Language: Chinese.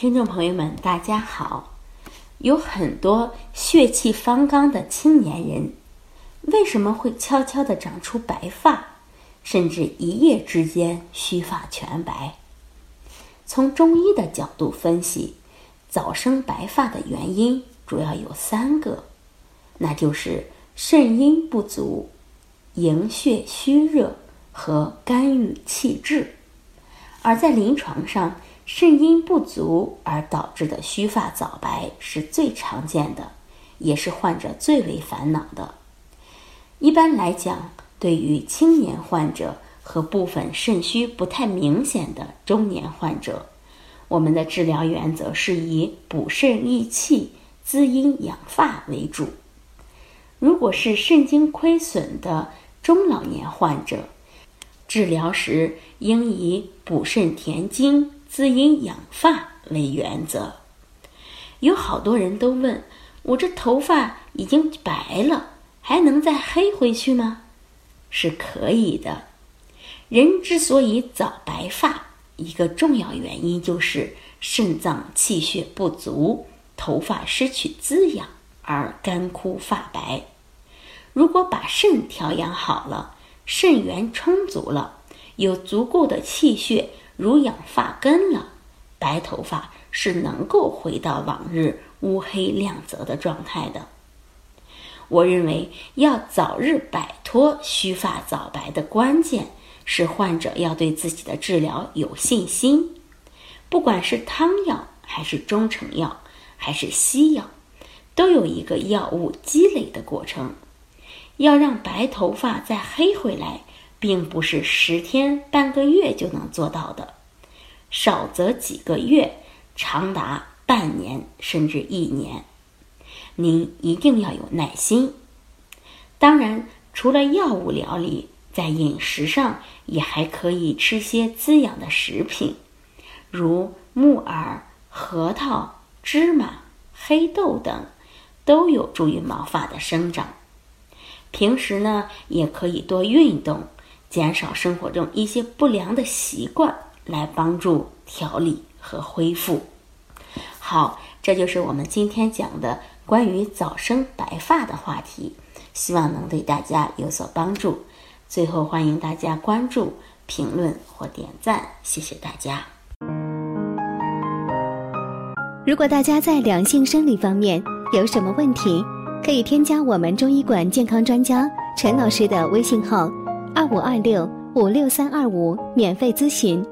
听众朋友们，大家好。有很多血气方刚的青年人，为什么会悄悄地长出白发，甚至一夜之间须发全白？从中医的角度分析，早生白发的原因主要有三个，那就是肾阴不足、营血虚热和肝郁气滞。而在临床上，肾阴不足而导致的须发早白是最常见的，也是患者最为烦恼的。一般来讲，对于青年患者和部分肾虚不太明显的中年患者，我们的治疗原则是以补肾益气、滋阴养发为主。如果是肾精亏损的中老年患者，治疗时应以补肾填精。滋阴养发为原则，有好多人都问我：这头发已经白了，还能再黑回去吗？是可以的。人之所以早白发，一个重要原因就是肾脏气血不足，头发失去滋养而干枯发白。如果把肾调养好了，肾源充足了，有足够的气血。如养发根了，白头发是能够回到往日乌黑亮泽的状态的。我认为要早日摆脱须发早白的关键是患者要对自己的治疗有信心。不管是汤药还是中成药还是西药，都有一个药物积累的过程。要让白头发再黑回来。并不是十天半个月就能做到的，少则几个月，长达半年甚至一年。您一定要有耐心。当然，除了药物调理，在饮食上也还可以吃些滋养的食品，如木耳、核桃、芝麻、黑豆等，都有助于毛发的生长。平时呢，也可以多运动。减少生活中一些不良的习惯，来帮助调理和恢复。好，这就是我们今天讲的关于早生白发的话题，希望能对大家有所帮助。最后，欢迎大家关注、评论或点赞，谢谢大家。如果大家在两性生理方面有什么问题，可以添加我们中医馆健康专家陈老师的微信号。二五二六五六三二五，免费咨询。